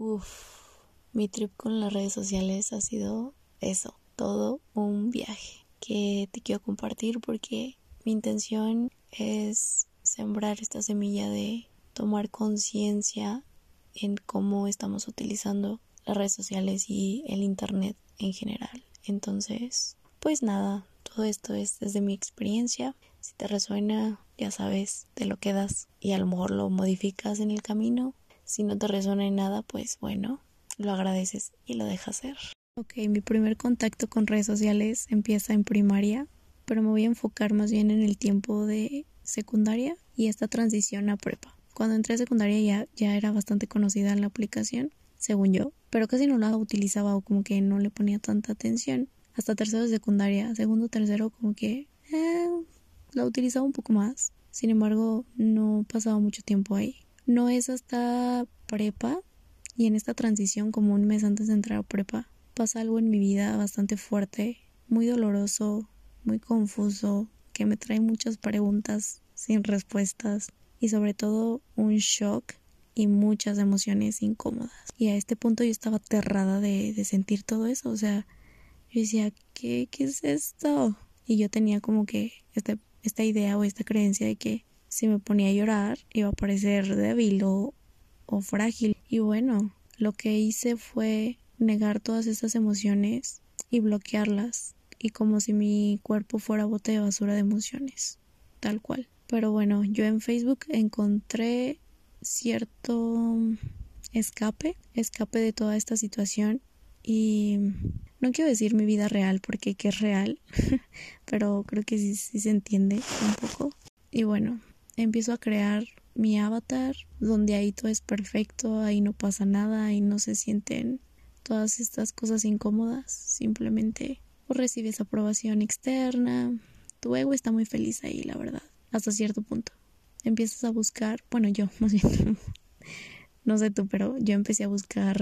Uf, mi trip con las redes sociales ha sido eso, todo un viaje que te quiero compartir porque mi intención es sembrar esta semilla de tomar conciencia en cómo estamos utilizando las redes sociales y el internet en general. Entonces, pues nada, todo esto es desde mi experiencia. Si te resuena, ya sabes, te lo quedas y a lo mejor lo modificas en el camino. Si no te resuena en nada, pues bueno, lo agradeces y lo dejas ser. Ok, mi primer contacto con redes sociales empieza en primaria, pero me voy a enfocar más bien en el tiempo de secundaria y esta transición a prepa. Cuando entré a secundaria ya, ya era bastante conocida la aplicación, según yo, pero casi no la utilizaba o como que no le ponía tanta atención. Hasta tercero de secundaria, segundo, tercero, como que eh, la utilizaba un poco más. Sin embargo, no pasaba mucho tiempo ahí. No es hasta prepa y en esta transición, como un mes antes de entrar a prepa, pasa algo en mi vida bastante fuerte, muy doloroso, muy confuso, que me trae muchas preguntas sin respuestas y sobre todo un shock y muchas emociones incómodas. Y a este punto yo estaba aterrada de, de sentir todo eso. O sea, yo decía, ¿qué, ¿qué es esto? Y yo tenía como que este, esta idea o esta creencia de que si me ponía a llorar iba a parecer débil o, o frágil. Y bueno, lo que hice fue negar todas estas emociones y bloquearlas. Y como si mi cuerpo fuera bote de basura de emociones. Tal cual. Pero bueno, yo en Facebook encontré cierto escape, escape de toda esta situación y no quiero decir mi vida real porque que es real, pero creo que sí, sí se entiende un poco. Y bueno, empiezo a crear mi avatar donde ahí todo es perfecto, ahí no pasa nada, ahí no se sienten todas estas cosas incómodas, simplemente recibes aprobación externa, tu ego está muy feliz ahí, la verdad, hasta cierto punto. Empiezas a buscar, bueno, yo más bien, no sé tú, pero yo empecé a buscar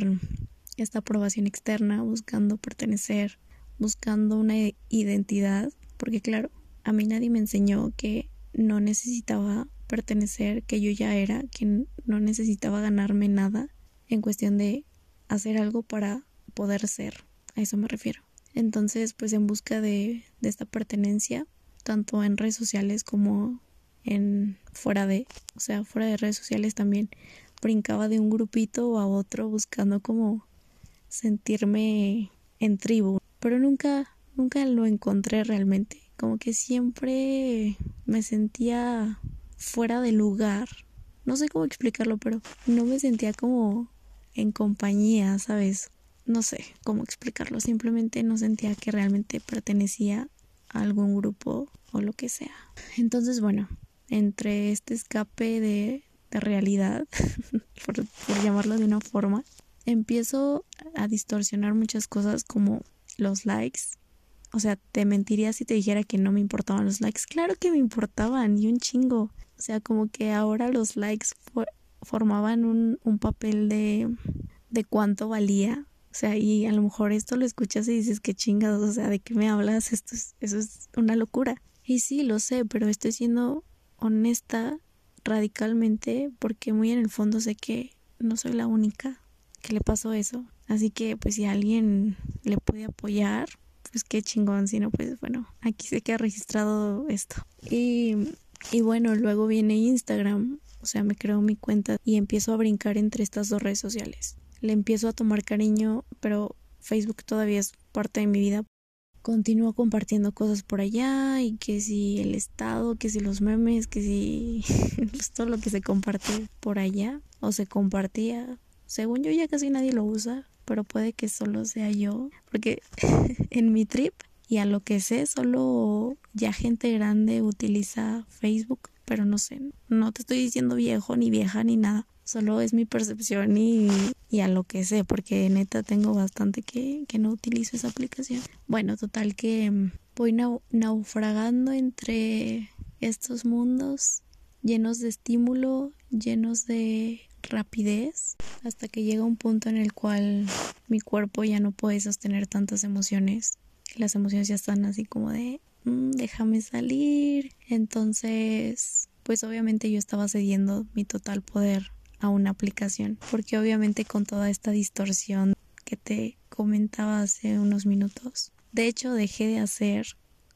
esta aprobación externa, buscando pertenecer, buscando una identidad, porque claro, a mí nadie me enseñó que no necesitaba pertenecer, que yo ya era, que no necesitaba ganarme nada en cuestión de hacer algo para poder ser, a eso me refiero. Entonces, pues en busca de, de esta pertenencia, tanto en redes sociales como en fuera de, o sea, fuera de redes sociales también brincaba de un grupito a otro buscando como sentirme en tribu, pero nunca nunca lo encontré realmente, como que siempre me sentía fuera de lugar. No sé cómo explicarlo, pero no me sentía como en compañía, ¿sabes? No sé cómo explicarlo, simplemente no sentía que realmente pertenecía a algún grupo o lo que sea. Entonces, bueno, entre este escape de, realidad, por, llamarlo de una forma, empiezo a distorsionar muchas cosas como los likes. O sea, te mentiría si te dijera que no me importaban los likes. Claro que me importaban y un chingo. O sea, como que ahora los likes formaban un, un papel de, de cuánto valía. O sea, y a lo mejor esto lo escuchas y dices que chingados, o sea, ¿de qué me hablas? Esto es, eso es una locura. Y sí, lo sé, pero estoy siendo honesta radicalmente porque muy en el fondo sé que no soy la única que le pasó eso. Así que pues si alguien le puede apoyar, pues qué chingón, si no pues bueno, aquí se queda registrado esto. Y, y bueno, luego viene Instagram, o sea, me creo mi cuenta y empiezo a brincar entre estas dos redes sociales. Le empiezo a tomar cariño, pero Facebook todavía es parte de mi vida continúo compartiendo cosas por allá y que si el estado, que si los memes, que si todo lo que se comparte por allá o se compartía. Según yo ya casi nadie lo usa, pero puede que solo sea yo, porque en mi trip y a lo que sé solo ya gente grande utiliza Facebook, pero no sé, no te estoy diciendo viejo ni vieja ni nada, solo es mi percepción y, y a lo que sé, porque neta tengo bastante que, que no utilizo esa aplicación. Bueno, total que mm, voy naufragando entre estos mundos llenos de estímulo, llenos de rapidez, hasta que llega un punto en el cual mi cuerpo ya no puede sostener tantas emociones. Las emociones ya están así como de, mm, déjame salir. Entonces, pues obviamente yo estaba cediendo mi total poder a una aplicación, porque obviamente con toda esta distorsión que te comentaba hace unos minutos, de hecho dejé de hacer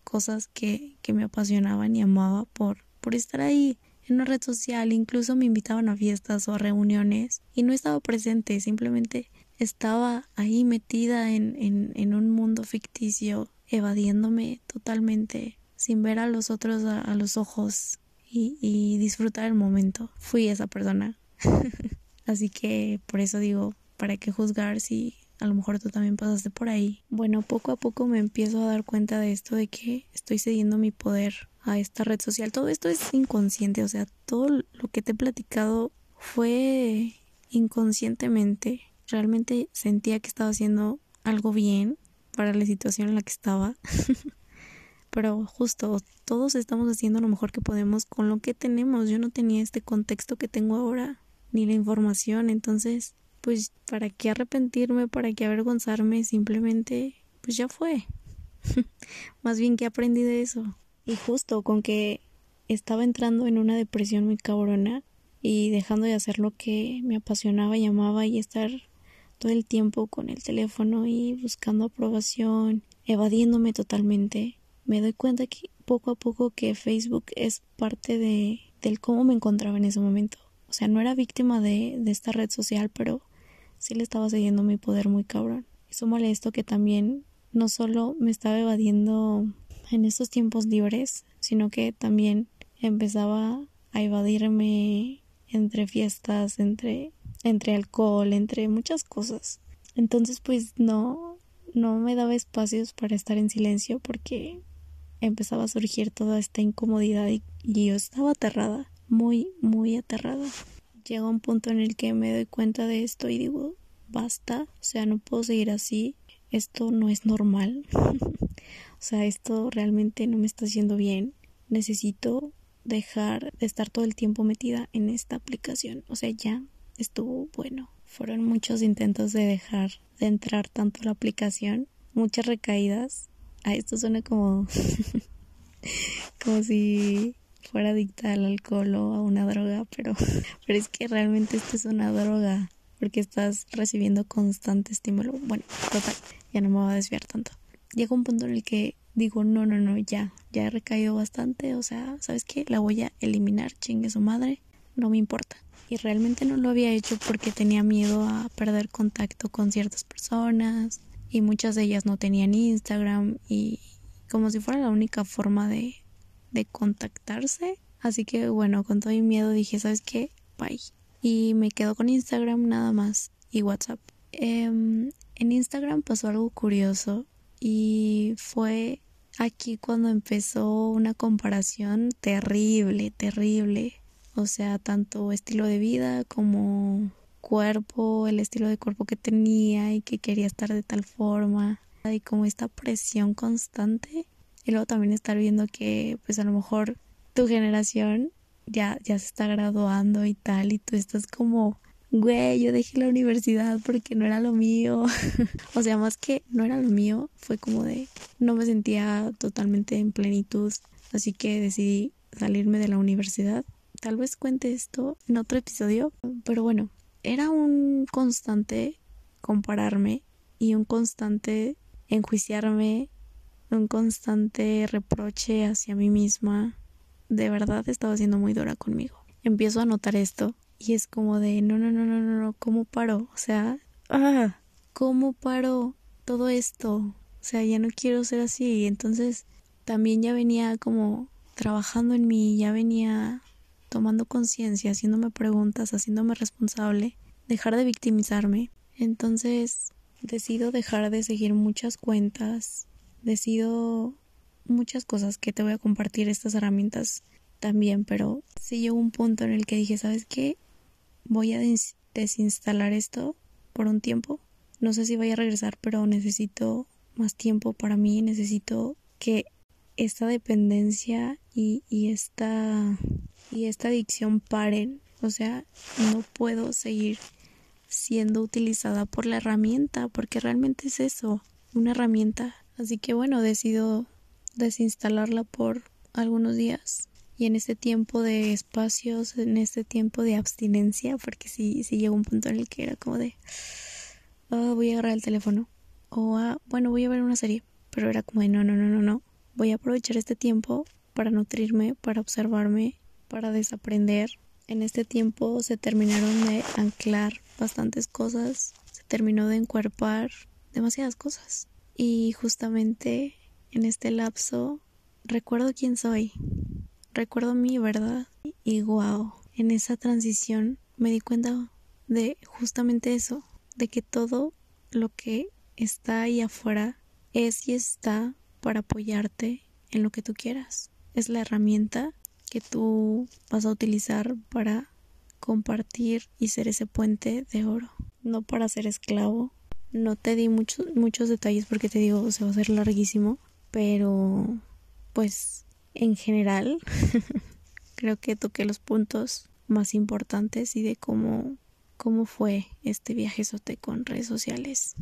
cosas que, que me apasionaban y amaba por, por estar ahí en una red social, incluso me invitaban a fiestas o a reuniones y no estaba presente, simplemente estaba ahí metida en, en, un mundo ficticio, evadiéndome totalmente, sin ver a los otros a, los ojos y, y disfrutar el momento. Fui esa persona. Así que por eso digo, ¿para qué juzgar si a lo mejor tú también pasaste por ahí? Bueno, poco a poco me empiezo a dar cuenta de esto, de que estoy cediendo mi poder a esta red social. Todo esto es inconsciente, o sea, todo lo que te he platicado fue inconscientemente realmente sentía que estaba haciendo algo bien para la situación en la que estaba. Pero justo, todos estamos haciendo lo mejor que podemos con lo que tenemos. Yo no tenía este contexto que tengo ahora, ni la información. Entonces, pues, ¿para qué arrepentirme? ¿Para qué avergonzarme? Simplemente, pues ya fue. Más bien que aprendí de eso. Y justo con que estaba entrando en una depresión muy cabrona y dejando de hacer lo que me apasionaba y amaba y estar todo el tiempo con el teléfono y buscando aprobación, evadiéndome totalmente, me doy cuenta que poco a poco que Facebook es parte de del cómo me encontraba en ese momento. O sea, no era víctima de, de esta red social, pero sí le estaba cediendo mi poder muy cabrón. Eso molesto que también no solo me estaba evadiendo en estos tiempos libres, sino que también empezaba a evadirme entre fiestas, entre entre alcohol, entre muchas cosas. Entonces pues no, no me daba espacios para estar en silencio porque empezaba a surgir toda esta incomodidad y, yo estaba aterrada, muy, muy aterrada. Llega un punto en el que me doy cuenta de esto y digo, basta, o sea, no puedo seguir así, esto no es normal, o sea, esto realmente no me está haciendo bien, necesito dejar de estar todo el tiempo metida en esta aplicación, o sea, ya estuvo bueno. Fueron muchos intentos de dejar de entrar tanto la aplicación, muchas recaídas. A esto suena como como si fuera adicta al alcohol o a una droga, pero pero es que realmente esto es una droga porque estás recibiendo constante estímulo. Bueno, total, ya no me voy a desviar tanto. Llega un punto en el que digo, no, no, no, ya, ya he recaído bastante, o sea, ¿sabes qué? La voy a eliminar, chingue su madre, no me importa y realmente no lo había hecho porque tenía miedo a perder contacto con ciertas personas y muchas de ellas no tenían Instagram y como si fuera la única forma de, de contactarse. Así que bueno, con todo mi miedo dije, ¿sabes qué? Bye. Y me quedo con Instagram nada más y WhatsApp. Em, en Instagram pasó algo curioso y fue aquí cuando empezó una comparación terrible, terrible. O sea, tanto estilo de vida como cuerpo, el estilo de cuerpo que tenía y que quería estar de tal forma. Y como esta presión constante y luego también estar viendo que pues a lo mejor tu generación ya ya se está graduando y tal y tú estás como güey, yo dejé la universidad porque no era lo mío. o sea, más que no era lo mío, fue como de no me sentía totalmente en plenitud, así que decidí salirme de la universidad Tal vez cuente esto en otro episodio, pero bueno, era un constante compararme y un constante enjuiciarme, un constante reproche hacia mí misma. De verdad estaba siendo muy dura conmigo. Empiezo a notar esto y es como de no, no, no, no, no, no, ¿cómo paro? O sea, ah, ¿cómo paro todo esto? O sea, ya no quiero ser así. Entonces también ya venía como trabajando en mí, ya venía tomando conciencia, haciéndome preguntas, haciéndome responsable, dejar de victimizarme. Entonces decido dejar de seguir muchas cuentas, decido muchas cosas que te voy a compartir estas herramientas también, pero sí llegó un punto en el que dije, ¿sabes qué? Voy a desinstalar esto por un tiempo. No sé si voy a regresar, pero necesito más tiempo para mí, necesito que esta dependencia y, y esta y esta adicción paren. O sea, no puedo seguir siendo utilizada por la herramienta, porque realmente es eso, una herramienta. Así que bueno, decido desinstalarla por algunos días Y en este tiempo de espacios, en este tiempo de abstinencia, porque sí, sí llegó un punto en el que era como de, oh, voy a agarrar el teléfono, o ah, bueno, voy a ver una serie, pero era como de, no, no, no, no, no, voy a aprovechar este tiempo para nutrirme, para observarme, para desaprender. En este tiempo se terminaron de anclar bastantes cosas, se terminó de encuerpar demasiadas cosas. Y justamente en este lapso recuerdo quién soy, recuerdo mi verdad y wow, en esa transición me di cuenta de justamente eso, de que todo lo que está ahí afuera es y está para apoyarte en lo que tú quieras. Es la herramienta que tú vas a utilizar para compartir y ser ese puente de oro, no para ser esclavo. No te di muchos muchos detalles porque te digo, se va a hacer larguísimo, pero pues en general creo que toqué los puntos más importantes y de cómo cómo fue este viaje sote con redes sociales.